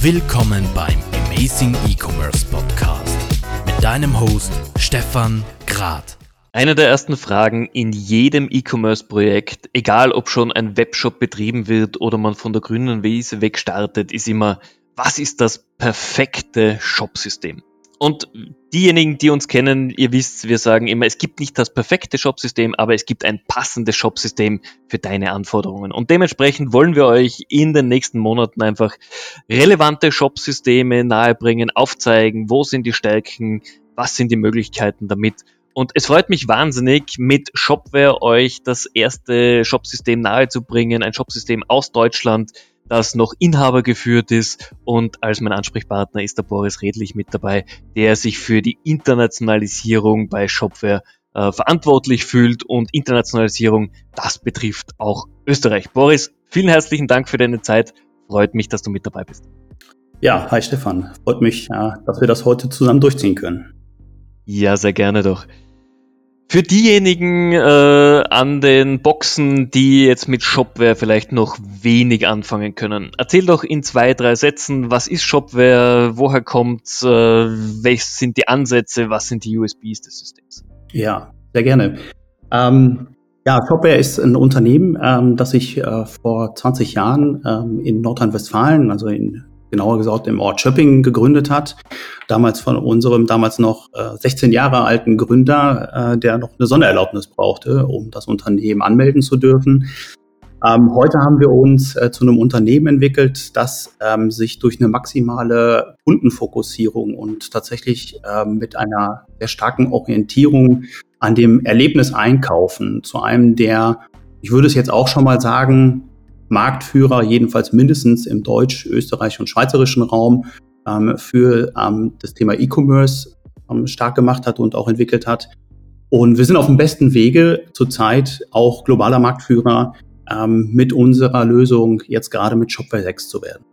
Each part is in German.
Willkommen beim Amazing E-Commerce Podcast mit deinem Host Stefan Grad. Eine der ersten Fragen in jedem E-Commerce-Projekt, egal ob schon ein Webshop betrieben wird oder man von der grünen Wiese weg startet, ist immer, was ist das perfekte Shopsystem? Und diejenigen, die uns kennen, ihr wisst, wir sagen immer, es gibt nicht das perfekte Shopsystem, aber es gibt ein passendes Shopsystem für deine Anforderungen. Und dementsprechend wollen wir euch in den nächsten Monaten einfach relevante Shopsysteme nahebringen, aufzeigen, wo sind die Stärken, was sind die Möglichkeiten damit. Und es freut mich wahnsinnig, mit Shopware euch das erste Shopsystem nahezubringen, ein Shopsystem aus Deutschland, das noch Inhaber geführt ist und als mein Ansprechpartner ist der Boris Redlich mit dabei, der sich für die Internationalisierung bei Shopware äh, verantwortlich fühlt und Internationalisierung, das betrifft auch Österreich. Boris, vielen herzlichen Dank für deine Zeit. Freut mich, dass du mit dabei bist. Ja, hi Stefan. Freut mich, dass wir das heute zusammen durchziehen können. Ja, sehr gerne doch. Für diejenigen äh, an den Boxen, die jetzt mit Shopware vielleicht noch wenig anfangen können, erzähl doch in zwei, drei Sätzen, was ist Shopware, woher kommt's, äh, welche sind die Ansätze, was sind die USBs des Systems? Ja, sehr gerne. Ähm, ja, Shopware ist ein Unternehmen, ähm, das sich äh, vor 20 Jahren ähm, in Nordrhein-Westfalen, also in genauer gesagt im Ort Schöppingen gegründet hat. Damals von unserem damals noch äh, 16 Jahre alten Gründer, äh, der noch eine Sondererlaubnis brauchte, um das Unternehmen anmelden zu dürfen. Ähm, heute haben wir uns äh, zu einem Unternehmen entwickelt, das ähm, sich durch eine maximale Kundenfokussierung und tatsächlich ähm, mit einer sehr starken Orientierung an dem Erlebnis einkaufen zu einem der, ich würde es jetzt auch schon mal sagen, Marktführer, jedenfalls mindestens im deutsch-, österreich- und schweizerischen Raum ähm, für ähm, das Thema E-Commerce ähm, stark gemacht hat und auch entwickelt hat. Und wir sind auf dem besten Wege zurzeit auch globaler Marktführer ähm, mit unserer Lösung jetzt gerade mit Shopware 6 zu werden.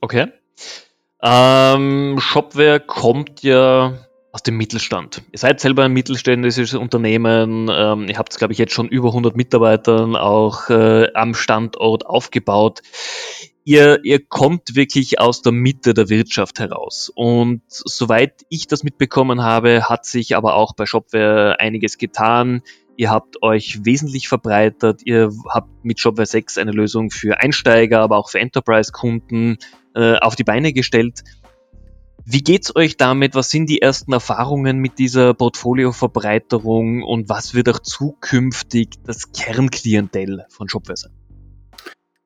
Okay. Ähm, Shopware kommt ja aus dem Mittelstand. Ihr seid selber ein mittelständisches Unternehmen, ähm, ihr habt, glaube ich, jetzt schon über 100 Mitarbeitern auch äh, am Standort aufgebaut. Ihr, ihr kommt wirklich aus der Mitte der Wirtschaft heraus. Und soweit ich das mitbekommen habe, hat sich aber auch bei Shopware einiges getan. Ihr habt euch wesentlich verbreitert. Ihr habt mit Shopware 6 eine Lösung für Einsteiger, aber auch für Enterprise-Kunden äh, auf die Beine gestellt. Wie geht's euch damit? Was sind die ersten Erfahrungen mit dieser Portfolioverbreiterung und was wird auch zukünftig das Kernklientel von Shopware sein?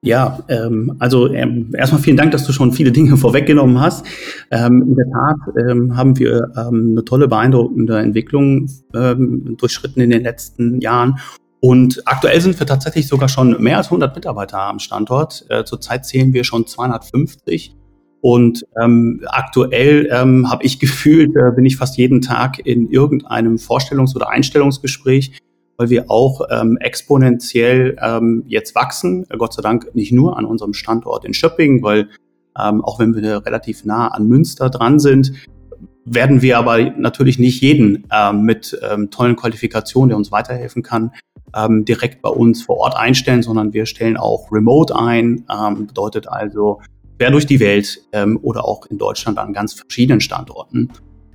Ja, ähm, also ähm, erstmal vielen Dank, dass du schon viele Dinge vorweggenommen hast. Ähm, in der Tat ähm, haben wir ähm, eine tolle, beeindruckende Entwicklung ähm, durchschritten in den letzten Jahren. Und aktuell sind wir tatsächlich sogar schon mehr als 100 Mitarbeiter am Standort. Äh, zurzeit zählen wir schon 250 und ähm, aktuell ähm, habe ich gefühlt, äh, bin ich fast jeden Tag in irgendeinem Vorstellungs- oder Einstellungsgespräch, weil wir auch ähm, exponentiell ähm, jetzt wachsen. Äh, Gott sei Dank nicht nur an unserem Standort in Schöpping, weil ähm, auch wenn wir relativ nah an Münster dran sind, werden wir aber natürlich nicht jeden ähm, mit ähm, tollen Qualifikationen, der uns weiterhelfen kann, ähm, direkt bei uns vor Ort einstellen, sondern wir stellen auch Remote ein. Ähm, bedeutet also, quer durch die Welt ähm, oder auch in Deutschland an ganz verschiedenen Standorten.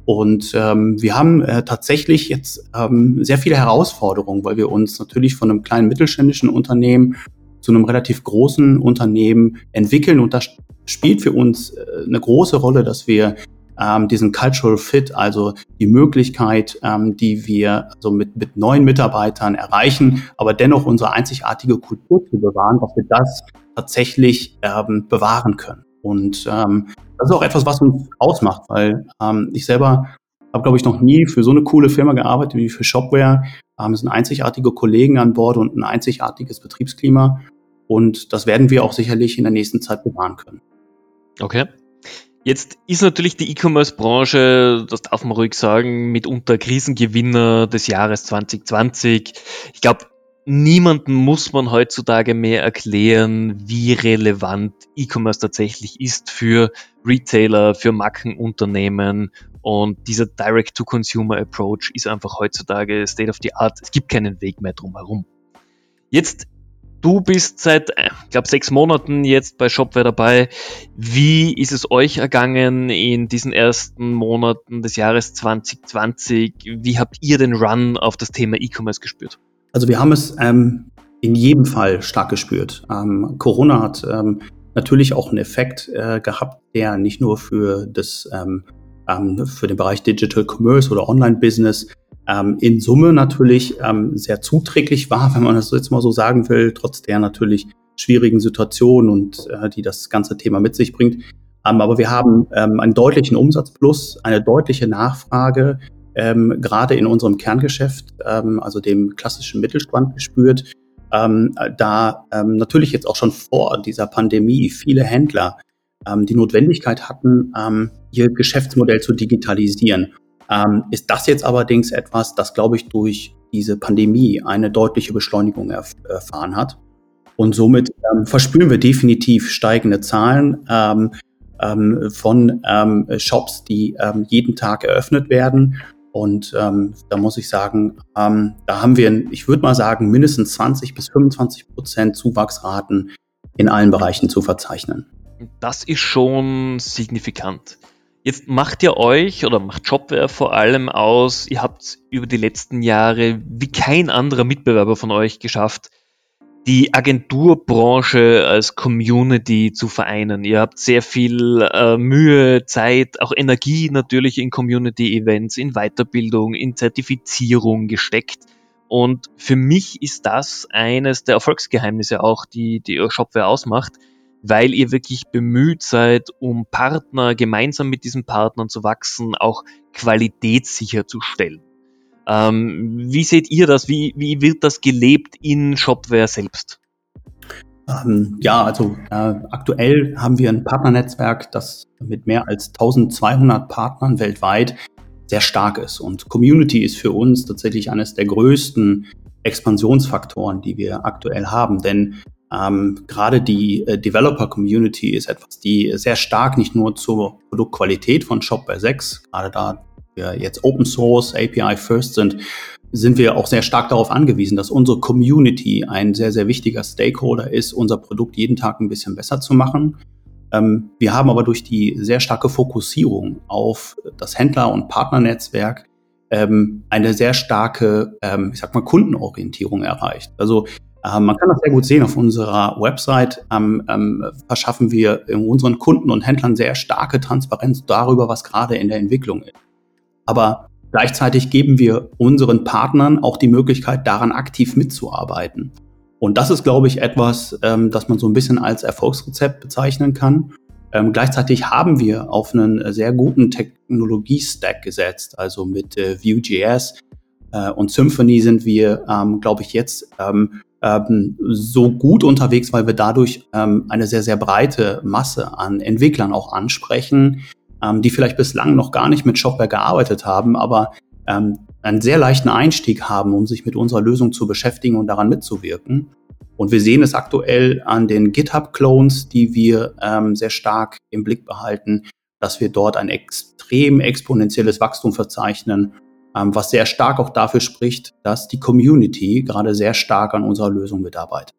Und ähm, wir haben äh, tatsächlich jetzt ähm, sehr viele Herausforderungen, weil wir uns natürlich von einem kleinen mittelständischen Unternehmen zu einem relativ großen Unternehmen entwickeln. Und das spielt für uns äh, eine große Rolle, dass wir ähm, diesen Cultural Fit, also die Möglichkeit, ähm, die wir also mit, mit neuen Mitarbeitern erreichen, aber dennoch unsere einzigartige Kultur zu bewahren, dass wir das tatsächlich ähm, bewahren können. Und ähm, das ist auch etwas, was uns ausmacht, weil ähm, ich selber habe, glaube ich, noch nie für so eine coole Firma gearbeitet wie für Shopware. Ähm, es sind einzigartige Kollegen an Bord und ein einzigartiges Betriebsklima. Und das werden wir auch sicherlich in der nächsten Zeit bewahren können. Okay. Jetzt ist natürlich die E-Commerce-Branche, das darf man ruhig sagen, mitunter Krisengewinner des Jahres 2020. Ich glaube, niemanden muss man heutzutage mehr erklären, wie relevant E-Commerce tatsächlich ist für Retailer, für Markenunternehmen. Und dieser Direct-to-Consumer-Approach ist einfach heutzutage State of the Art. Es gibt keinen Weg mehr drum herum. Jetzt Du bist seit, ich glaube, sechs Monaten jetzt bei Shopware dabei. Wie ist es euch ergangen in diesen ersten Monaten des Jahres 2020? Wie habt ihr den Run auf das Thema E-Commerce gespürt? Also wir haben es ähm, in jedem Fall stark gespürt. Ähm, Corona hat ähm, natürlich auch einen Effekt äh, gehabt, der nicht nur für das ähm, ähm, für den Bereich Digital Commerce oder Online-Business ähm, in Summe natürlich ähm, sehr zuträglich war, wenn man das jetzt mal so sagen will, trotz der natürlich schwierigen Situation und äh, die das ganze Thema mit sich bringt. Ähm, aber wir haben ähm, einen deutlichen Umsatzplus, eine deutliche Nachfrage, ähm, gerade in unserem Kerngeschäft, ähm, also dem klassischen Mittelstand gespürt. Ähm, da ähm, natürlich jetzt auch schon vor dieser Pandemie viele Händler ähm, die Notwendigkeit hatten, ähm, ihr Geschäftsmodell zu digitalisieren. Ähm, ist das jetzt allerdings etwas, das, glaube ich, durch diese Pandemie eine deutliche Beschleunigung erf erfahren hat. Und somit ähm, verspüren wir definitiv steigende Zahlen ähm, ähm, von ähm, Shops, die ähm, jeden Tag eröffnet werden. Und da muss ich sagen, da haben wir, ich würde mal sagen, mindestens 20 bis 25 Prozent Zuwachsraten in allen Bereichen zu verzeichnen. Das ist schon signifikant. Jetzt macht ihr euch oder macht Shopware vor allem aus, ihr habt über die letzten Jahre wie kein anderer Mitbewerber von euch geschafft, die Agenturbranche als Community zu vereinen. Ihr habt sehr viel äh, Mühe, Zeit, auch Energie natürlich in Community-Events, in Weiterbildung, in Zertifizierung gesteckt. Und für mich ist das eines der Erfolgsgeheimnisse auch, die, die Shopware ausmacht, weil ihr wirklich bemüht seid, um Partner gemeinsam mit diesen Partnern zu wachsen, auch Qualität sicherzustellen. Ähm, wie seht ihr das? Wie, wie wird das gelebt in Shopware selbst? Ähm, ja, also äh, aktuell haben wir ein Partnernetzwerk, das mit mehr als 1200 Partnern weltweit sehr stark ist. Und Community ist für uns tatsächlich eines der größten Expansionsfaktoren, die wir aktuell haben. Denn ähm, gerade die äh, Developer-Community ist etwas, die sehr stark nicht nur zur Produktqualität von Shopware 6, gerade da wir jetzt Open Source, API First sind, sind wir auch sehr stark darauf angewiesen, dass unsere Community ein sehr, sehr wichtiger Stakeholder ist, unser Produkt jeden Tag ein bisschen besser zu machen. Ähm, wir haben aber durch die sehr starke Fokussierung auf das Händler- und Partnernetzwerk ähm, eine sehr starke, ähm, ich sag mal, Kundenorientierung erreicht. Also ähm, man kann das sehr gut sehen auf unserer Website. Ähm, ähm, verschaffen wir unseren Kunden und Händlern sehr starke Transparenz darüber, was gerade in der Entwicklung ist. Aber gleichzeitig geben wir unseren Partnern auch die Möglichkeit, daran aktiv mitzuarbeiten. Und das ist, glaube ich, etwas, ähm, das man so ein bisschen als Erfolgsrezept bezeichnen kann. Ähm, gleichzeitig haben wir auf einen sehr guten Technologie-Stack gesetzt, also mit äh, Vue.js äh, und Symfony sind wir, ähm, glaube ich, jetzt ähm, ähm, so gut unterwegs, weil wir dadurch ähm, eine sehr, sehr breite Masse an Entwicklern auch ansprechen, ähm, die vielleicht bislang noch gar nicht mit Shopware gearbeitet haben, aber ähm, einen sehr leichten Einstieg haben, um sich mit unserer Lösung zu beschäftigen und daran mitzuwirken. Und wir sehen es aktuell an den GitHub-Clones, die wir ähm, sehr stark im Blick behalten, dass wir dort ein extrem exponentielles Wachstum verzeichnen was sehr stark auch dafür spricht, dass die Community gerade sehr stark an unserer Lösung mitarbeitet.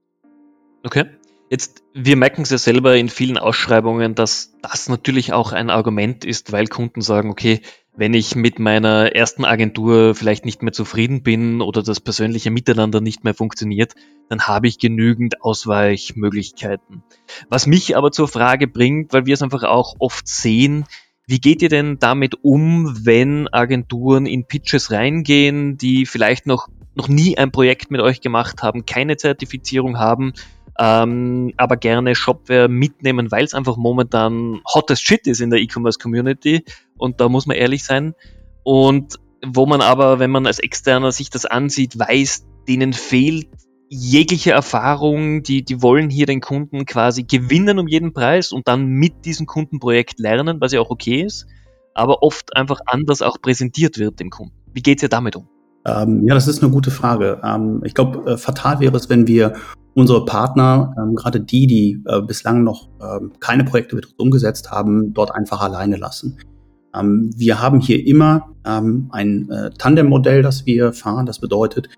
Okay. Jetzt, wir merken es ja selber in vielen Ausschreibungen, dass das natürlich auch ein Argument ist, weil Kunden sagen, okay, wenn ich mit meiner ersten Agentur vielleicht nicht mehr zufrieden bin oder das persönliche Miteinander nicht mehr funktioniert, dann habe ich genügend Ausweichmöglichkeiten. Was mich aber zur Frage bringt, weil wir es einfach auch oft sehen, wie geht ihr denn damit um, wenn Agenturen in Pitches reingehen, die vielleicht noch, noch nie ein Projekt mit euch gemacht haben, keine Zertifizierung haben, ähm, aber gerne Shopware mitnehmen, weil es einfach momentan hottest Shit ist in der E-Commerce Community und da muss man ehrlich sein. Und wo man aber, wenn man als Externer sich das ansieht, weiß, denen fehlt jegliche Erfahrung, die, die wollen hier den Kunden quasi gewinnen um jeden Preis und dann mit diesem Kundenprojekt lernen, was ja auch okay ist, aber oft einfach anders auch präsentiert wird dem Kunden. Wie geht es ihr damit um? Ähm, ja, das ist eine gute Frage. Ähm, ich glaube, äh, fatal wäre es, wenn wir unsere Partner, ähm, gerade die, die äh, bislang noch ähm, keine Projekte mit uns umgesetzt haben, dort einfach alleine lassen. Ähm, wir haben hier immer ähm, ein äh, Tandem-Modell, das wir fahren. Das bedeutet,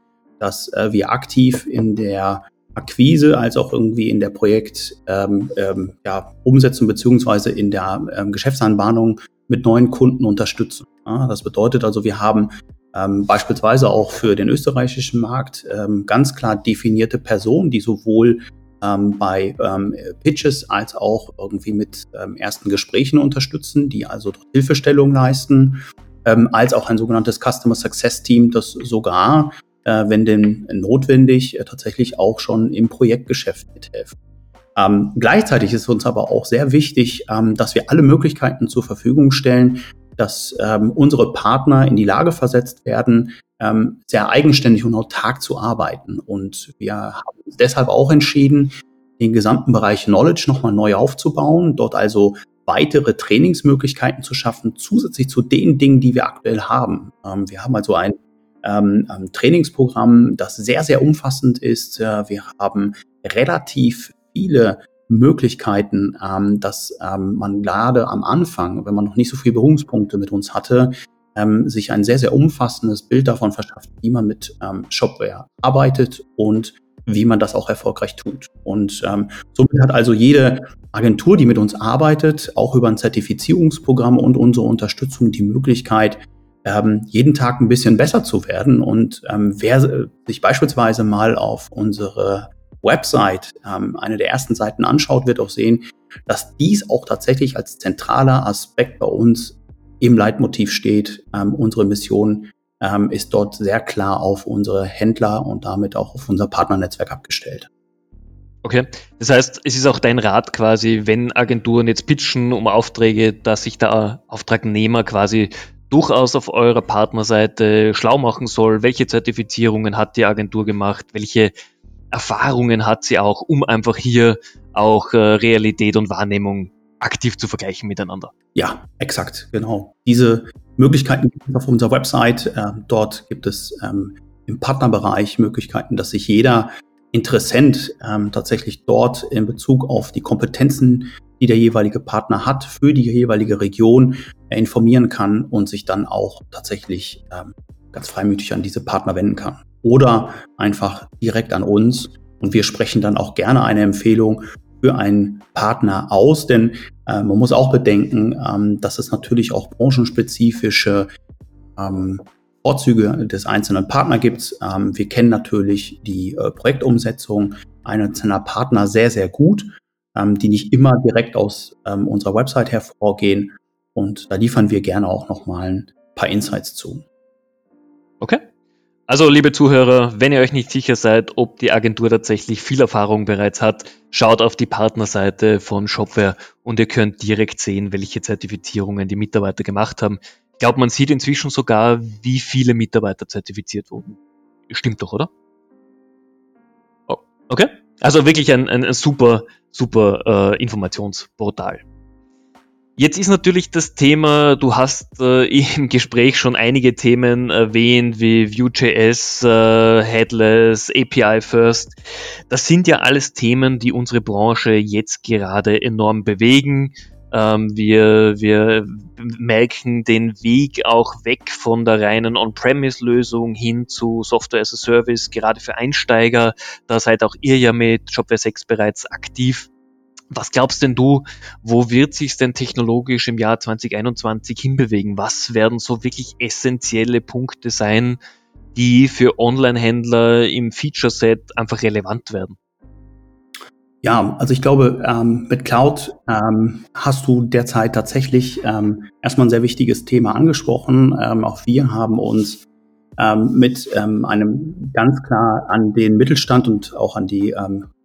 dass äh, wir aktiv in der Akquise als auch irgendwie in der Projekt ähm, ähm, ja, Umsetzung beziehungsweise in der ähm, Geschäftsanbahnung mit neuen Kunden unterstützen. Ja, das bedeutet also, wir haben ähm, beispielsweise auch für den österreichischen Markt ähm, ganz klar definierte Personen, die sowohl ähm, bei ähm, Pitches als auch irgendwie mit ähm, ersten Gesprächen unterstützen, die also Hilfestellung leisten, ähm, als auch ein sogenanntes Customer Success Team, das sogar, äh, wenn denn notwendig, äh, tatsächlich auch schon im Projektgeschäft mithilft. Ähm, gleichzeitig ist uns aber auch sehr wichtig, ähm, dass wir alle Möglichkeiten zur Verfügung stellen, dass ähm, unsere Partner in die Lage versetzt werden, ähm, sehr eigenständig und autark zu arbeiten. Und wir haben uns deshalb auch entschieden, den gesamten Bereich Knowledge nochmal neu aufzubauen, dort also weitere Trainingsmöglichkeiten zu schaffen, zusätzlich zu den Dingen, die wir aktuell haben. Ähm, wir haben also ein ähm, Trainingsprogramm, das sehr, sehr umfassend ist. Äh, wir haben relativ viele Möglichkeiten, ähm, dass ähm, man gerade am Anfang, wenn man noch nicht so viele Berührungspunkte mit uns hatte, ähm, sich ein sehr, sehr umfassendes Bild davon verschafft, wie man mit ähm, Shopware arbeitet und wie man das auch erfolgreich tut. Und ähm, somit hat also jede Agentur, die mit uns arbeitet, auch über ein Zertifizierungsprogramm und unsere Unterstützung die Möglichkeit, ähm, jeden Tag ein bisschen besser zu werden. Und ähm, wer sich beispielsweise mal auf unsere Website ähm, eine der ersten Seiten anschaut, wird auch sehen, dass dies auch tatsächlich als zentraler Aspekt bei uns im Leitmotiv steht. Ähm, unsere Mission ähm, ist dort sehr klar auf unsere Händler und damit auch auf unser Partnernetzwerk abgestellt. Okay, das heißt, es ist auch dein Rat quasi, wenn Agenturen jetzt pitchen um Aufträge, dass sich der Auftragnehmer quasi durchaus auf eurer Partnerseite schlau machen soll. Welche Zertifizierungen hat die Agentur gemacht? Welche Erfahrungen hat sie auch, um einfach hier auch äh, Realität und Wahrnehmung aktiv zu vergleichen miteinander. Ja, exakt, genau. Diese Möglichkeiten gibt es auf unserer Website. Äh, dort gibt es ähm, im Partnerbereich Möglichkeiten, dass sich jeder Interessent ähm, tatsächlich dort in Bezug auf die Kompetenzen, die der jeweilige Partner hat, für die jeweilige Region äh, informieren kann und sich dann auch tatsächlich ähm, ganz freimütig an diese Partner wenden kann oder einfach direkt an uns. Und wir sprechen dann auch gerne eine Empfehlung für einen Partner aus, denn äh, man muss auch bedenken, ähm, dass es natürlich auch branchenspezifische ähm, Vorzüge des einzelnen Partner gibt. Ähm, wir kennen natürlich die äh, Projektumsetzung einzelner Partner sehr, sehr gut, ähm, die nicht immer direkt aus ähm, unserer Website hervorgehen. Und da liefern wir gerne auch nochmal ein paar Insights zu. Okay. Also, liebe Zuhörer, wenn ihr euch nicht sicher seid, ob die Agentur tatsächlich viel Erfahrung bereits hat, schaut auf die Partnerseite von Shopware und ihr könnt direkt sehen, welche Zertifizierungen die Mitarbeiter gemacht haben. Ich glaube, man sieht inzwischen sogar, wie viele Mitarbeiter zertifiziert wurden. Stimmt doch, oder? Oh, okay. Also wirklich ein, ein, super, super äh, Informationsportal. Jetzt ist natürlich das Thema, du hast äh, im Gespräch schon einige Themen erwähnt, wie Vue.js, äh, Headless, API First. Das sind ja alles Themen, die unsere Branche jetzt gerade enorm bewegen. Ähm, wir, wir merken den Weg auch weg von der reinen On-Premise-Lösung hin zu Software as a Service, gerade für Einsteiger. Da seid auch ihr ja mit Shopware 6 bereits aktiv. Was glaubst denn du, wo wird sich denn technologisch im Jahr 2021 hinbewegen? Was werden so wirklich essentielle Punkte sein, die für Online-Händler im Feature-Set einfach relevant werden? Ja, also ich glaube, ähm, mit Cloud ähm, hast du derzeit tatsächlich ähm, erstmal ein sehr wichtiges Thema angesprochen. Ähm, auch wir haben uns ähm, mit ähm, einem ganz klar an den Mittelstand und auch an die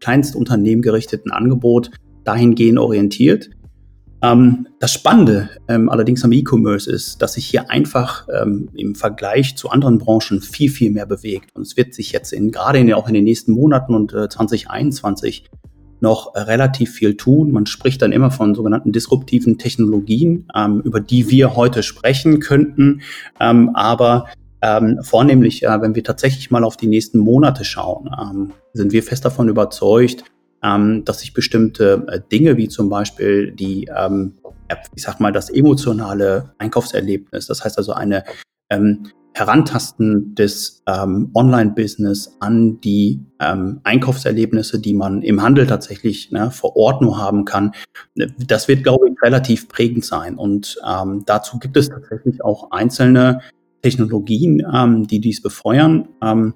Kleinstunternehmen gerichteten Angebot dahingehend orientiert. Das Spannende allerdings am E-Commerce ist, dass sich hier einfach im Vergleich zu anderen Branchen viel, viel mehr bewegt. Und es wird sich jetzt in, gerade in, auch in den nächsten Monaten und äh, 2021 noch äh, relativ viel tun. Man spricht dann immer von sogenannten disruptiven Technologien, ähm, über die wir heute sprechen könnten. Ähm, aber ähm, vornehmlich, äh, wenn wir tatsächlich mal auf die nächsten Monate schauen, ähm, sind wir fest davon überzeugt, ähm, dass sich bestimmte äh, Dinge wie zum Beispiel die, ähm, ich sag mal, das emotionale Einkaufserlebnis, das heißt also eine ähm, Herantasten des ähm, Online-Business an die ähm, Einkaufserlebnisse, die man im Handel tatsächlich ne, vor Ort nur haben kann, das wird, glaube ich, relativ prägend sein. Und ähm, dazu gibt es tatsächlich auch einzelne Technologien, ähm, die dies befeuern. Ähm,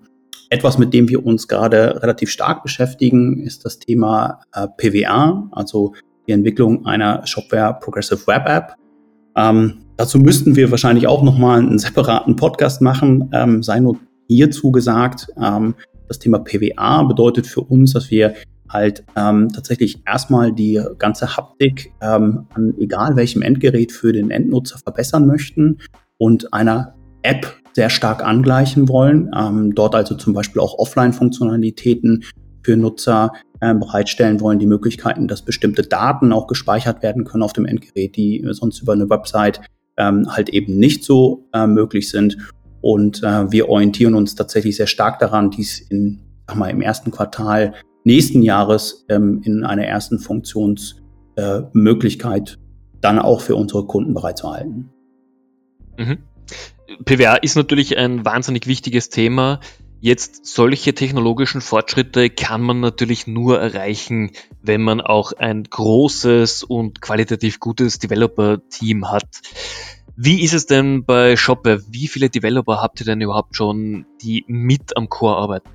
etwas, mit dem wir uns gerade relativ stark beschäftigen, ist das Thema äh, PWA, also die Entwicklung einer Shopware Progressive Web App. Ähm, Dazu müssten wir wahrscheinlich auch nochmal einen separaten Podcast machen. Ähm, sei nur hierzu gesagt, ähm, das Thema PWA bedeutet für uns, dass wir halt ähm, tatsächlich erstmal die ganze Haptik ähm, an egal welchem Endgerät für den Endnutzer verbessern möchten und einer App sehr stark angleichen wollen. Ähm, dort also zum Beispiel auch Offline-Funktionalitäten für Nutzer äh, bereitstellen wollen, die Möglichkeiten, dass bestimmte Daten auch gespeichert werden können auf dem Endgerät, die sonst über eine Website ähm, halt eben nicht so äh, möglich sind. Und äh, wir orientieren uns tatsächlich sehr stark daran, dies in, sag mal, im ersten Quartal nächsten Jahres ähm, in einer ersten Funktionsmöglichkeit äh, dann auch für unsere Kunden bereitzuhalten. Mhm. PWA ist natürlich ein wahnsinnig wichtiges Thema. Jetzt solche technologischen Fortschritte kann man natürlich nur erreichen, wenn man auch ein großes und qualitativ gutes Developer-Team hat. Wie ist es denn bei Shopware? Wie viele Developer habt ihr denn überhaupt schon, die mit am Core arbeiten?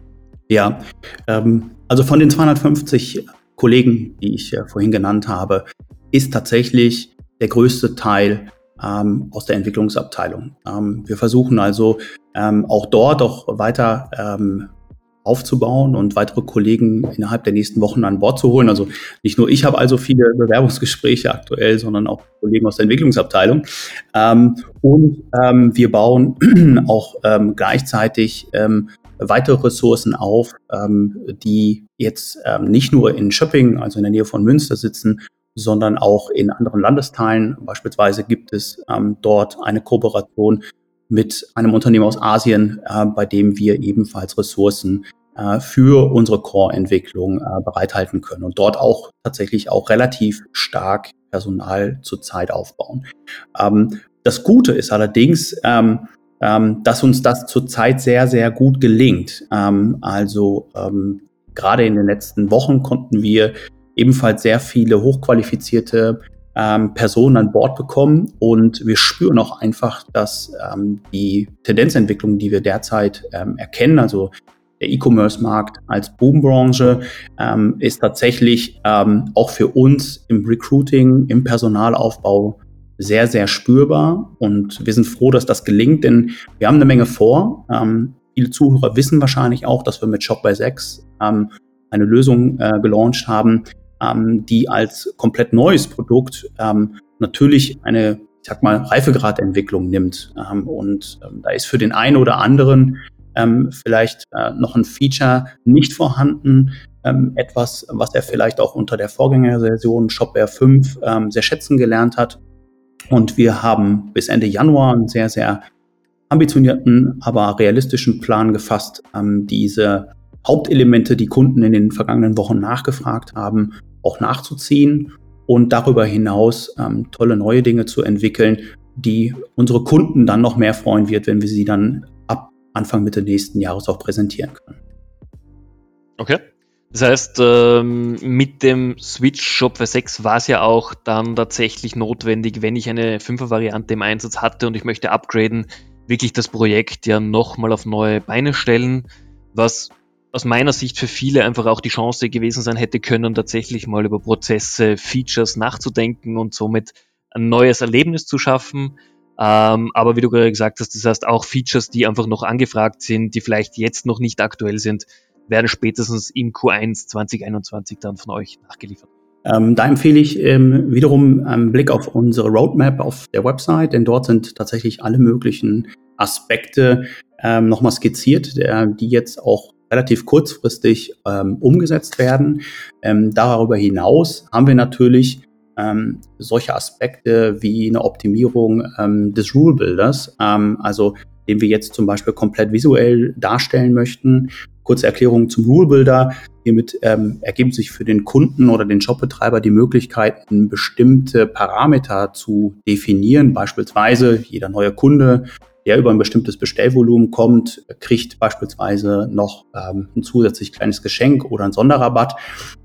Ja, ähm, also von den 250 Kollegen, die ich äh, vorhin genannt habe, ist tatsächlich der größte Teil ähm, aus der Entwicklungsabteilung. Ähm, wir versuchen also ähm, auch dort auch weiter ähm, aufzubauen und weitere Kollegen innerhalb der nächsten Wochen an Bord zu holen. Also nicht nur ich habe also viele Bewerbungsgespräche aktuell, sondern auch Kollegen aus der Entwicklungsabteilung. Ähm, und ähm, wir bauen auch ähm, gleichzeitig ähm, weitere Ressourcen auf, ähm, die jetzt ähm, nicht nur in Schöpping, also in der Nähe von Münster sitzen, sondern auch in anderen Landesteilen. Beispielsweise gibt es ähm, dort eine Kooperation mit einem Unternehmen aus Asien, äh, bei dem wir ebenfalls Ressourcen äh, für unsere Core-Entwicklung äh, bereithalten können und dort auch tatsächlich auch relativ stark Personal zurzeit aufbauen. Ähm, das Gute ist allerdings, ähm, ähm, dass uns das zurzeit sehr, sehr gut gelingt. Ähm, also ähm, gerade in den letzten Wochen konnten wir ebenfalls sehr viele hochqualifizierte ähm, Personen an Bord bekommen. Und wir spüren auch einfach, dass ähm, die Tendenzentwicklung, die wir derzeit ähm, erkennen, also der E-Commerce-Markt als Boombranche, ähm, ist tatsächlich ähm, auch für uns im Recruiting, im Personalaufbau sehr, sehr spürbar. Und wir sind froh, dass das gelingt, denn wir haben eine Menge vor. Ähm, viele Zuhörer wissen wahrscheinlich auch, dass wir mit Shop by 6 ähm, eine Lösung äh, gelauncht haben, ähm, die als komplett neues Produkt ähm, natürlich eine, ich sag mal, Reifegradentwicklung nimmt. Ähm, und ähm, da ist für den einen oder anderen ähm, vielleicht äh, noch ein Feature nicht vorhanden, ähm, etwas, was er vielleicht auch unter der Vorgängerversion Shopware 5 ähm, sehr schätzen gelernt hat. Und wir haben bis Ende Januar einen sehr, sehr ambitionierten, aber realistischen Plan gefasst, diese Hauptelemente, die Kunden in den vergangenen Wochen nachgefragt haben, auch nachzuziehen und darüber hinaus ähm, tolle neue Dinge zu entwickeln, die unsere Kunden dann noch mehr freuen wird, wenn wir sie dann ab Anfang Mitte nächsten Jahres auch präsentieren können. Okay. Das heißt, ähm, mit dem Switch Shop für 6 war es ja auch dann tatsächlich notwendig, wenn ich eine 5er Variante im Einsatz hatte und ich möchte upgraden, wirklich das Projekt ja nochmal auf neue Beine stellen, was aus meiner Sicht für viele einfach auch die Chance gewesen sein hätte können, tatsächlich mal über Prozesse, Features nachzudenken und somit ein neues Erlebnis zu schaffen. Ähm, aber wie du gerade gesagt hast, das heißt auch Features, die einfach noch angefragt sind, die vielleicht jetzt noch nicht aktuell sind, werden spätestens im Q1 2021 dann von euch nachgeliefert. Ähm, da empfehle ich ähm, wiederum einen Blick auf unsere Roadmap auf der Website, denn dort sind tatsächlich alle möglichen Aspekte ähm, nochmal skizziert, der, die jetzt auch relativ kurzfristig ähm, umgesetzt werden. Ähm, darüber hinaus haben wir natürlich ähm, solche Aspekte wie eine Optimierung ähm, des Rule Builders, ähm, also den wir jetzt zum Beispiel komplett visuell darstellen möchten. Kurze Erklärung zum Rule Builder. Hiermit ähm, ergeben sich für den Kunden oder den Shopbetreiber die Möglichkeiten, bestimmte Parameter zu definieren. Beispielsweise jeder neue Kunde der über ein bestimmtes Bestellvolumen kommt, kriegt beispielsweise noch ähm, ein zusätzlich kleines Geschenk oder einen Sonderrabatt.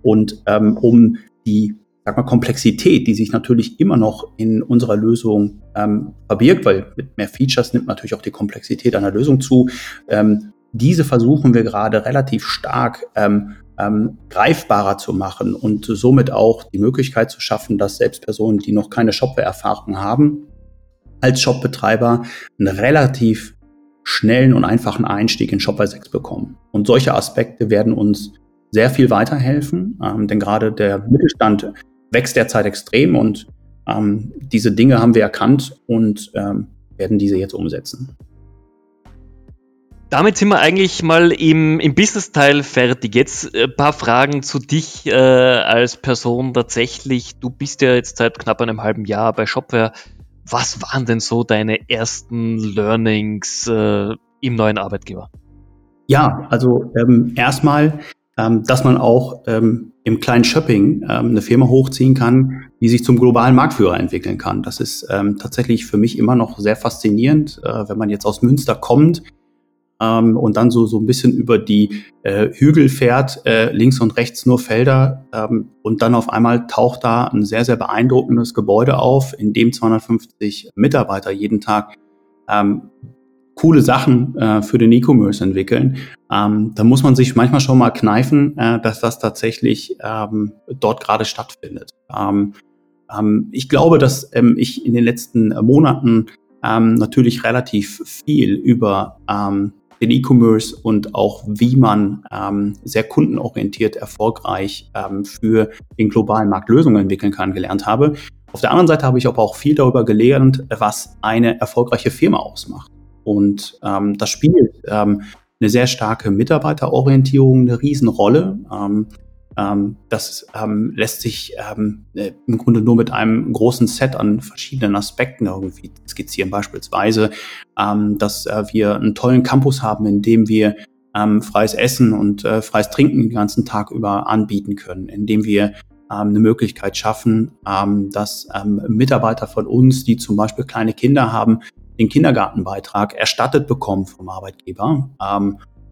Und ähm, um die sag mal, Komplexität, die sich natürlich immer noch in unserer Lösung ähm, verbirgt, weil mit mehr Features nimmt natürlich auch die Komplexität einer Lösung zu. Ähm, diese versuchen wir gerade relativ stark ähm, ähm, greifbarer zu machen und somit auch die Möglichkeit zu schaffen, dass selbst Personen, die noch keine Shopware-Erfahrung haben, als Shopbetreiber einen relativ schnellen und einfachen Einstieg in Shopware 6 bekommen. Und solche Aspekte werden uns sehr viel weiterhelfen, ähm, denn gerade der Mittelstand wächst derzeit extrem und ähm, diese Dinge haben wir erkannt und ähm, werden diese jetzt umsetzen. Damit sind wir eigentlich mal im, im Business-Teil fertig. Jetzt ein paar Fragen zu dich äh, als Person tatsächlich. Du bist ja jetzt seit knapp einem halben Jahr bei Shopware. Was waren denn so deine ersten Learnings äh, im neuen Arbeitgeber? Ja, also ähm, erstmal, ähm, dass man auch ähm, im kleinen Shopping ähm, eine Firma hochziehen kann, die sich zum globalen Marktführer entwickeln kann. Das ist ähm, tatsächlich für mich immer noch sehr faszinierend, äh, wenn man jetzt aus Münster kommt ähm, und dann so, so ein bisschen über die äh, Hügel fährt, äh, links und rechts nur Felder ähm, und dann auf einmal taucht da ein sehr, sehr beeindruckendes Gebäude auf, in dem 250 Mitarbeiter jeden Tag ähm, coole Sachen äh, für den E-Commerce entwickeln. Ähm, da muss man sich manchmal schon mal kneifen, äh, dass das tatsächlich ähm, dort gerade stattfindet. Ähm, ähm, ich glaube, dass ähm, ich in den letzten Monaten ähm, natürlich relativ viel über den E-Commerce und auch wie man ähm, sehr kundenorientiert erfolgreich ähm, für den globalen Markt Lösungen entwickeln kann, gelernt habe. Auf der anderen Seite habe ich aber auch viel darüber gelernt, was eine erfolgreiche Firma ausmacht. Und ähm, das spielt ähm, eine sehr starke Mitarbeiterorientierung eine Riesenrolle. Ähm, ähm, das ähm, lässt sich ähm, äh, im Grunde nur mit einem großen Set an verschiedenen Aspekten irgendwie skizzieren. Beispielsweise, ähm, dass äh, wir einen tollen Campus haben, in dem wir ähm, freies Essen und äh, freies Trinken den ganzen Tag über anbieten können, indem wir ähm, eine Möglichkeit schaffen, dass Mitarbeiter von uns, die zum Beispiel kleine Kinder haben, den Kindergartenbeitrag erstattet bekommen vom Arbeitgeber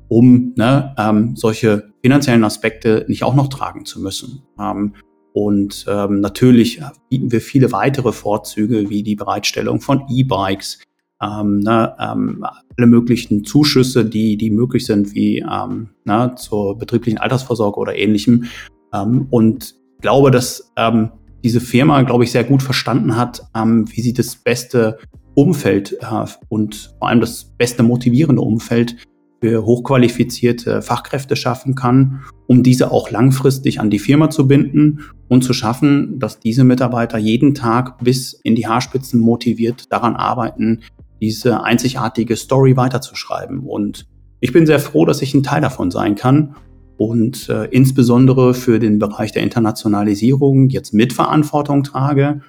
um ne, ähm, solche finanziellen Aspekte nicht auch noch tragen zu müssen. Ähm, und ähm, natürlich bieten wir viele weitere Vorzüge wie die Bereitstellung von E-Bikes, ähm, ne, ähm, alle möglichen Zuschüsse, die, die möglich sind, wie ähm, ne, zur betrieblichen Altersvorsorge oder ähnlichem. Ähm, und glaube, dass ähm, diese Firma, glaube ich, sehr gut verstanden hat, ähm, wie sie das beste Umfeld äh, und vor allem das beste motivierende Umfeld für hochqualifizierte Fachkräfte schaffen kann, um diese auch langfristig an die Firma zu binden und zu schaffen, dass diese Mitarbeiter jeden Tag bis in die Haarspitzen motiviert daran arbeiten, diese einzigartige Story weiterzuschreiben. Und ich bin sehr froh, dass ich ein Teil davon sein kann und äh, insbesondere für den Bereich der Internationalisierung jetzt Mitverantwortung trage.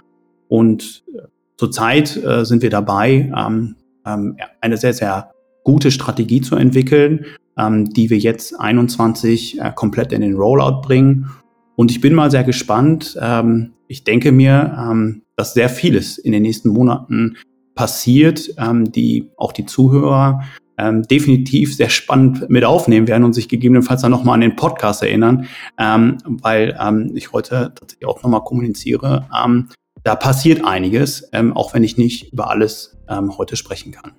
Und äh, zurzeit äh, sind wir dabei, ähm, ähm, eine sehr, sehr gute Strategie zu entwickeln, ähm, die wir jetzt 21 äh, komplett in den Rollout bringen. Und ich bin mal sehr gespannt. Ähm, ich denke mir, ähm, dass sehr vieles in den nächsten Monaten passiert, ähm, die auch die Zuhörer ähm, definitiv sehr spannend mit aufnehmen werden und sich gegebenenfalls dann nochmal an den Podcast erinnern, ähm, weil ähm, ich heute tatsächlich auch nochmal kommuniziere. Ähm, da passiert einiges, ähm, auch wenn ich nicht über alles ähm, heute sprechen kann.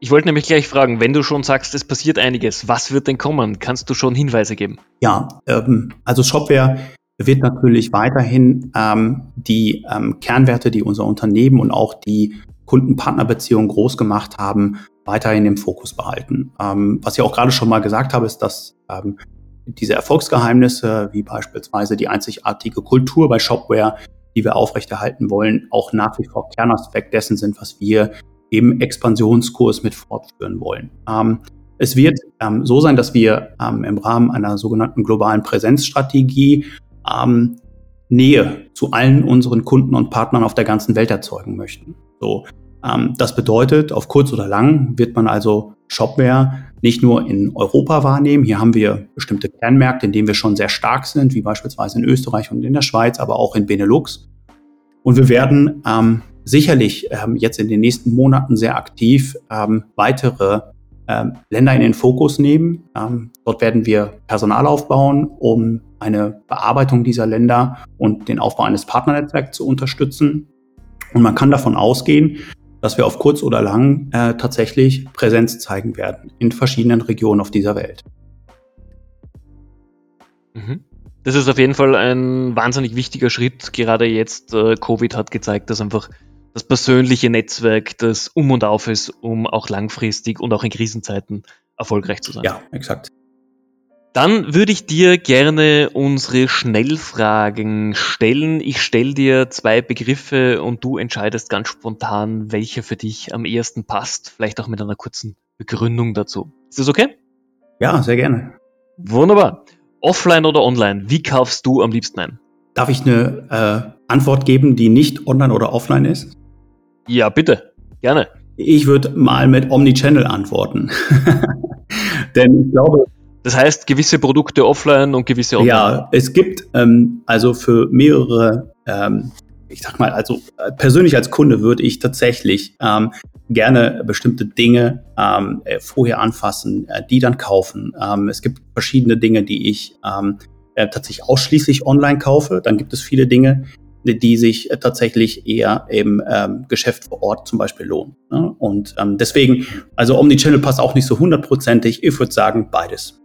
Ich wollte nämlich gleich fragen, wenn du schon sagst, es passiert einiges, was wird denn kommen? Kannst du schon Hinweise geben? Ja, ähm, also Shopware wird natürlich weiterhin ähm, die ähm, Kernwerte, die unser Unternehmen und auch die Kundenpartnerbeziehungen groß gemacht haben, weiterhin im Fokus behalten. Ähm, was ich auch gerade schon mal gesagt habe, ist, dass ähm, diese Erfolgsgeheimnisse, wie beispielsweise die einzigartige Kultur bei Shopware, die wir aufrechterhalten wollen, auch nach wie vor Kernaspekt dessen sind, was wir eben Expansionskurs mit fortführen wollen. Ähm, es wird ähm, so sein, dass wir ähm, im Rahmen einer sogenannten globalen Präsenzstrategie ähm, Nähe zu allen unseren Kunden und Partnern auf der ganzen Welt erzeugen möchten. So, ähm, das bedeutet, auf kurz oder lang wird man also Shopware nicht nur in Europa wahrnehmen. Hier haben wir bestimmte Kernmärkte, in denen wir schon sehr stark sind, wie beispielsweise in Österreich und in der Schweiz, aber auch in Benelux. Und wir werden ähm, sicherlich ähm, jetzt in den nächsten Monaten sehr aktiv ähm, weitere ähm, Länder in den Fokus nehmen. Ähm, dort werden wir Personal aufbauen, um eine Bearbeitung dieser Länder und den Aufbau eines Partnernetzwerks zu unterstützen. Und man kann davon ausgehen, dass wir auf kurz oder lang äh, tatsächlich Präsenz zeigen werden in verschiedenen Regionen auf dieser Welt. Mhm. Das ist auf jeden Fall ein wahnsinnig wichtiger Schritt. Gerade jetzt, äh, Covid hat gezeigt, dass einfach das persönliche Netzwerk, das um und auf ist, um auch langfristig und auch in Krisenzeiten erfolgreich zu sein. Ja, exakt. Dann würde ich dir gerne unsere Schnellfragen stellen. Ich stelle dir zwei Begriffe und du entscheidest ganz spontan, welcher für dich am ehesten passt. Vielleicht auch mit einer kurzen Begründung dazu. Ist das okay? Ja, sehr gerne. Wunderbar. Offline oder online? Wie kaufst du am liebsten ein? Darf ich eine äh, Antwort geben, die nicht online oder offline ist? Ja, bitte. Gerne. Ich würde mal mit Omnichannel antworten. Denn ich glaube. Das heißt, gewisse Produkte offline und gewisse online. Ja, es gibt ähm, also für mehrere, ähm, ich sag mal, also äh, persönlich als Kunde würde ich tatsächlich ähm, gerne bestimmte Dinge ähm, äh, vorher anfassen, äh, die dann kaufen. Ähm, es gibt verschiedene Dinge, die ich ähm, äh, tatsächlich ausschließlich online kaufe. Dann gibt es viele Dinge, die sich äh, tatsächlich eher im ähm, Geschäft vor Ort zum Beispiel lohnen. Ne? Und ähm, deswegen, also Omnichannel passt auch nicht so hundertprozentig. Ich würde sagen, beides.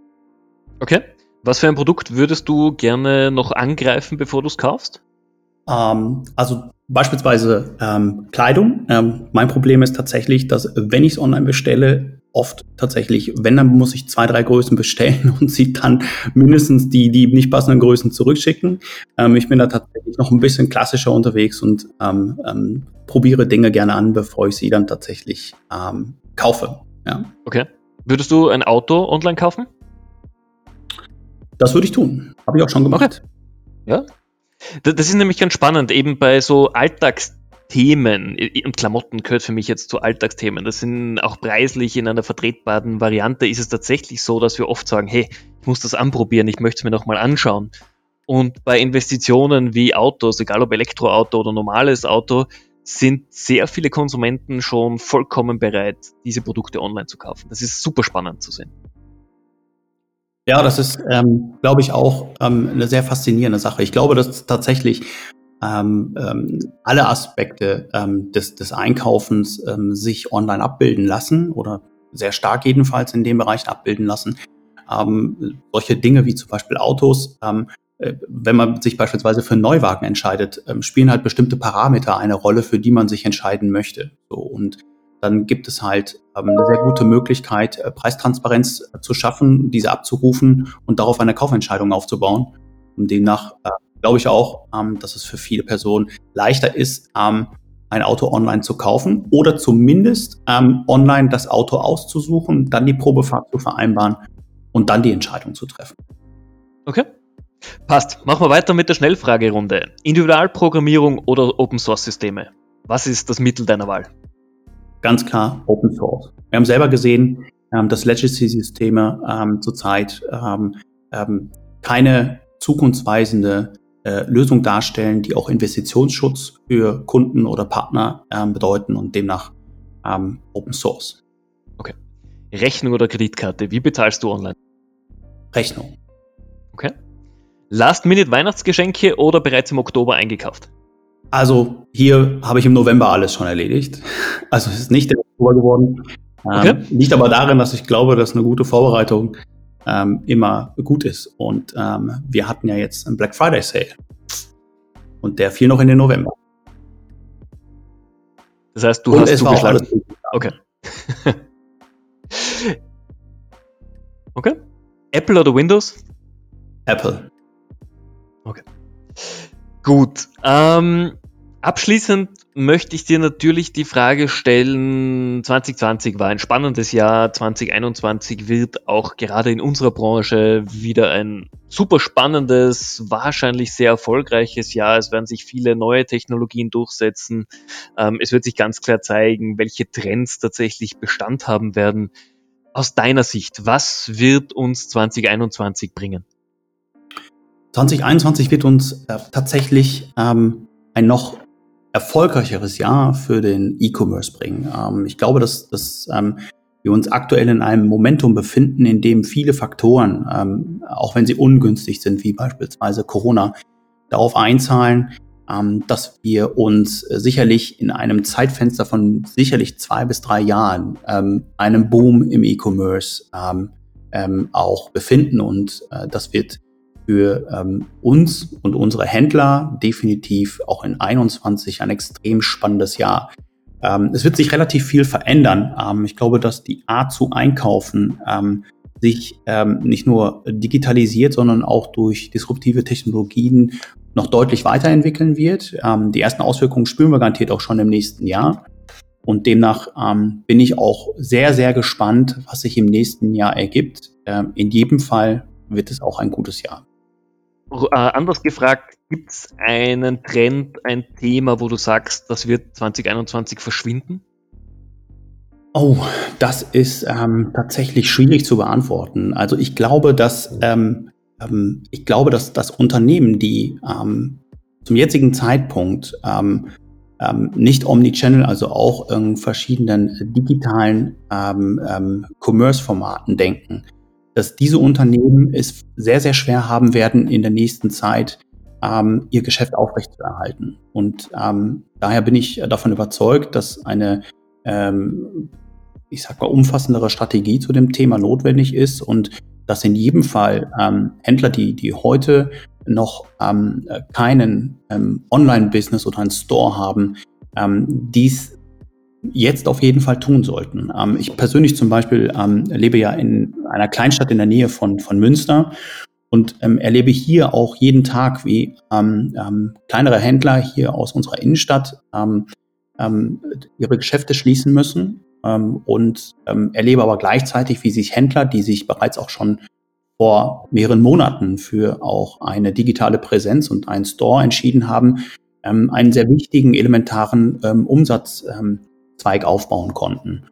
Okay. Was für ein Produkt würdest du gerne noch angreifen, bevor du es kaufst? Ähm, also beispielsweise ähm, Kleidung. Ähm, mein Problem ist tatsächlich, dass wenn ich es online bestelle, oft tatsächlich, wenn, dann muss ich zwei, drei Größen bestellen und sie dann mindestens die, die nicht passenden Größen zurückschicken. Ähm, ich bin da tatsächlich noch ein bisschen klassischer unterwegs und ähm, ähm, probiere Dinge gerne an, bevor ich sie dann tatsächlich ähm, kaufe. Ja. Okay. Würdest du ein Auto online kaufen? Das würde ich tun. Habe ich auch schon gemacht. Okay. Ja. Das ist nämlich ganz spannend, eben bei so Alltags Themen und Klamotten gehört für mich jetzt zu Alltagsthemen. Das sind auch preislich in einer vertretbaren Variante ist es tatsächlich so, dass wir oft sagen, hey, ich muss das anprobieren, ich möchte es mir nochmal anschauen. Und bei Investitionen wie Autos, egal ob Elektroauto oder normales Auto, sind sehr viele Konsumenten schon vollkommen bereit, diese Produkte online zu kaufen. Das ist super spannend zu sehen. Ja, das ist, ähm, glaube ich, auch ähm, eine sehr faszinierende Sache. Ich glaube, dass tatsächlich ähm, ähm, alle Aspekte ähm, des, des Einkaufens ähm, sich online abbilden lassen oder sehr stark jedenfalls in dem Bereich abbilden lassen. Ähm, solche Dinge wie zum Beispiel Autos, ähm, äh, wenn man sich beispielsweise für einen Neuwagen entscheidet, ähm, spielen halt bestimmte Parameter eine Rolle, für die man sich entscheiden möchte. So, und dann gibt es halt ähm, eine sehr gute Möglichkeit, äh, Preistransparenz äh, zu schaffen, diese abzurufen und darauf eine Kaufentscheidung aufzubauen. Und demnach äh, glaube ich auch, ähm, dass es für viele Personen leichter ist, ähm, ein Auto online zu kaufen oder zumindest ähm, online das Auto auszusuchen, dann die Probefahrt zu vereinbaren und dann die Entscheidung zu treffen. Okay. Passt. Machen wir weiter mit der Schnellfragerunde. Individualprogrammierung oder Open Source Systeme? Was ist das Mittel deiner Wahl? Ganz klar Open Source. Wir haben selber gesehen, ähm, dass Legacy-Systeme ähm, zurzeit ähm, keine zukunftsweisende äh, Lösung darstellen, die auch Investitionsschutz für Kunden oder Partner ähm, bedeuten und demnach ähm, Open Source. Okay. Rechnung oder Kreditkarte, wie bezahlst du online? Rechnung. Okay. Last-Minute-Weihnachtsgeschenke oder bereits im Oktober eingekauft? Also hier habe ich im November alles schon erledigt. Also es ist nicht der Oktober geworden. Ähm, okay. Liegt aber darin, dass ich glaube, dass eine gute Vorbereitung ähm, immer gut ist. Und ähm, wir hatten ja jetzt einen Black Friday Sale. Und der fiel noch in den November. Das heißt, du Und hast zugeschlagen. Okay. okay. Apple oder Windows? Apple. Okay. Gut. Ähm, Abschließend möchte ich dir natürlich die Frage stellen, 2020 war ein spannendes Jahr, 2021 wird auch gerade in unserer Branche wieder ein super spannendes, wahrscheinlich sehr erfolgreiches Jahr. Es werden sich viele neue Technologien durchsetzen. Ähm, es wird sich ganz klar zeigen, welche Trends tatsächlich Bestand haben werden. Aus deiner Sicht, was wird uns 2021 bringen? 2021 wird uns äh, tatsächlich ähm, ein noch erfolgreicheres Jahr für den E-Commerce bringen. Ähm, ich glaube, dass, dass ähm, wir uns aktuell in einem Momentum befinden, in dem viele Faktoren, ähm, auch wenn sie ungünstig sind, wie beispielsweise Corona, darauf einzahlen, ähm, dass wir uns sicherlich in einem Zeitfenster von sicherlich zwei bis drei Jahren ähm, einem Boom im E-Commerce ähm, ähm, auch befinden. Und äh, das wird für ähm, uns und unsere Händler definitiv auch in 21 ein extrem spannendes Jahr. Ähm, es wird sich relativ viel verändern. Ähm, ich glaube, dass die Art zu einkaufen ähm, sich ähm, nicht nur digitalisiert, sondern auch durch disruptive Technologien noch deutlich weiterentwickeln wird. Ähm, die ersten Auswirkungen spüren wir garantiert auch schon im nächsten Jahr. Und demnach ähm, bin ich auch sehr, sehr gespannt, was sich im nächsten Jahr ergibt. Ähm, in jedem Fall wird es auch ein gutes Jahr. Äh, anders gefragt, gibt es einen Trend, ein Thema, wo du sagst, das wird 2021 verschwinden? Oh, das ist ähm, tatsächlich schwierig zu beantworten. Also ich glaube, dass ähm, ähm, ich glaube, dass das Unternehmen, die ähm, zum jetzigen Zeitpunkt ähm, ähm, nicht Omnichannel, also auch in verschiedenen digitalen Commerce-Formaten denken, dass diese Unternehmen es sehr, sehr schwer haben werden, in der nächsten Zeit ähm, ihr Geschäft aufrechtzuerhalten. Und ähm, daher bin ich davon überzeugt, dass eine, ähm, ich sag mal, umfassendere Strategie zu dem Thema notwendig ist und dass in jedem Fall ähm, Händler, die, die heute noch ähm, keinen ähm, Online-Business oder einen Store haben, ähm, dies jetzt auf jeden Fall tun sollten. Ähm, ich persönlich zum Beispiel ähm, lebe ja in einer Kleinstadt in der Nähe von, von Münster und ähm, erlebe hier auch jeden Tag, wie ähm, ähm, kleinere Händler hier aus unserer Innenstadt ähm, ähm, ihre Geschäfte schließen müssen ähm, und ähm, erlebe aber gleichzeitig, wie sich Händler, die sich bereits auch schon vor mehreren Monaten für auch eine digitale Präsenz und einen Store entschieden haben, ähm, einen sehr wichtigen, elementaren ähm, Umsatzzweig aufbauen konnten.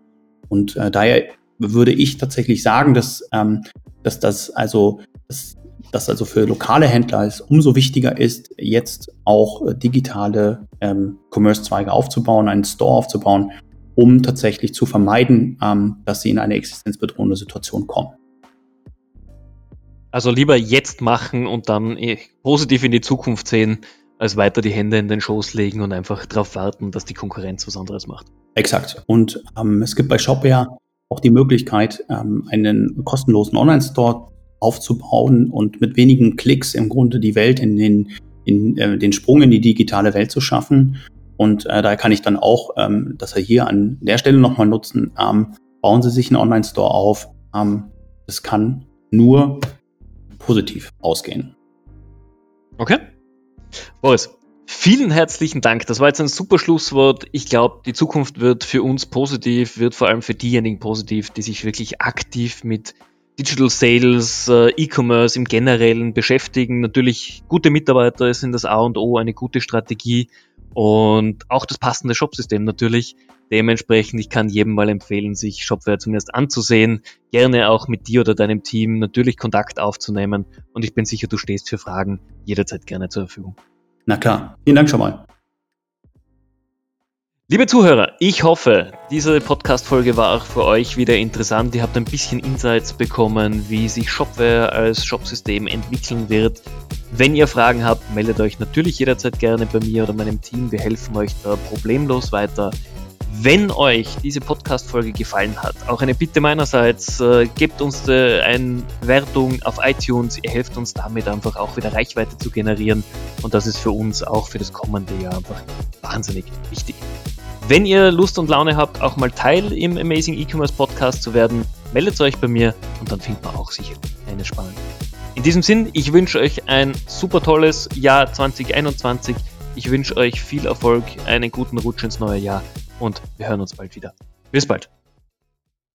Und äh, daher würde ich tatsächlich sagen, dass, ähm, dass das also dass, dass also für lokale Händler es umso wichtiger ist, jetzt auch äh, digitale ähm, Commerce-Zweige aufzubauen, einen Store aufzubauen, um tatsächlich zu vermeiden, ähm, dass sie in eine existenzbedrohende Situation kommen. Also lieber jetzt machen und dann äh, positiv in die Zukunft sehen, als weiter die Hände in den Schoß legen und einfach darauf warten, dass die Konkurrenz was anderes macht. Exakt. Und ähm, es gibt bei Shopware auch die Möglichkeit, ähm, einen kostenlosen Online-Store aufzubauen und mit wenigen Klicks im Grunde die Welt in den, in, äh, den Sprung in die digitale Welt zu schaffen. Und äh, daher kann ich dann auch ähm, das hier an der Stelle nochmal nutzen. Ähm, bauen Sie sich einen Online-Store auf. Ähm, das kann nur positiv ausgehen. Okay. Boris, vielen herzlichen Dank. Das war jetzt ein super Schlusswort. Ich glaube, die Zukunft wird für uns positiv, wird vor allem für diejenigen positiv, die sich wirklich aktiv mit Digital Sales, äh, E-Commerce im Generellen beschäftigen. Natürlich gute Mitarbeiter sind das A und O, eine gute Strategie und auch das passende Shopsystem natürlich. Dementsprechend, ich kann jedem mal empfehlen, sich Shopware zumindest anzusehen, gerne auch mit dir oder deinem Team natürlich Kontakt aufzunehmen und ich bin sicher, du stehst für Fragen jederzeit gerne zur Verfügung. Na klar, vielen Dank schon mal. Liebe Zuhörer, ich hoffe, diese Podcast-Folge war auch für euch wieder interessant. Ihr habt ein bisschen Insights bekommen, wie sich Shopware als Shopsystem entwickeln wird. Wenn ihr Fragen habt, meldet euch natürlich jederzeit gerne bei mir oder meinem Team. Wir helfen euch da problemlos weiter. Wenn euch diese Podcast-Folge gefallen hat, auch eine Bitte meinerseits, äh, gebt uns äh, eine Wertung auf iTunes. Ihr helft uns damit einfach auch wieder Reichweite zu generieren. Und das ist für uns auch für das kommende Jahr einfach wahnsinnig wichtig. Wenn ihr Lust und Laune habt, auch mal Teil im Amazing E-Commerce Podcast zu werden, meldet euch bei mir und dann findet man auch sicher eine spannende. In diesem Sinn, ich wünsche euch ein super tolles Jahr 2021. Ich wünsche euch viel Erfolg, einen guten Rutsch ins neue Jahr und wir hören uns bald wieder. Bis bald.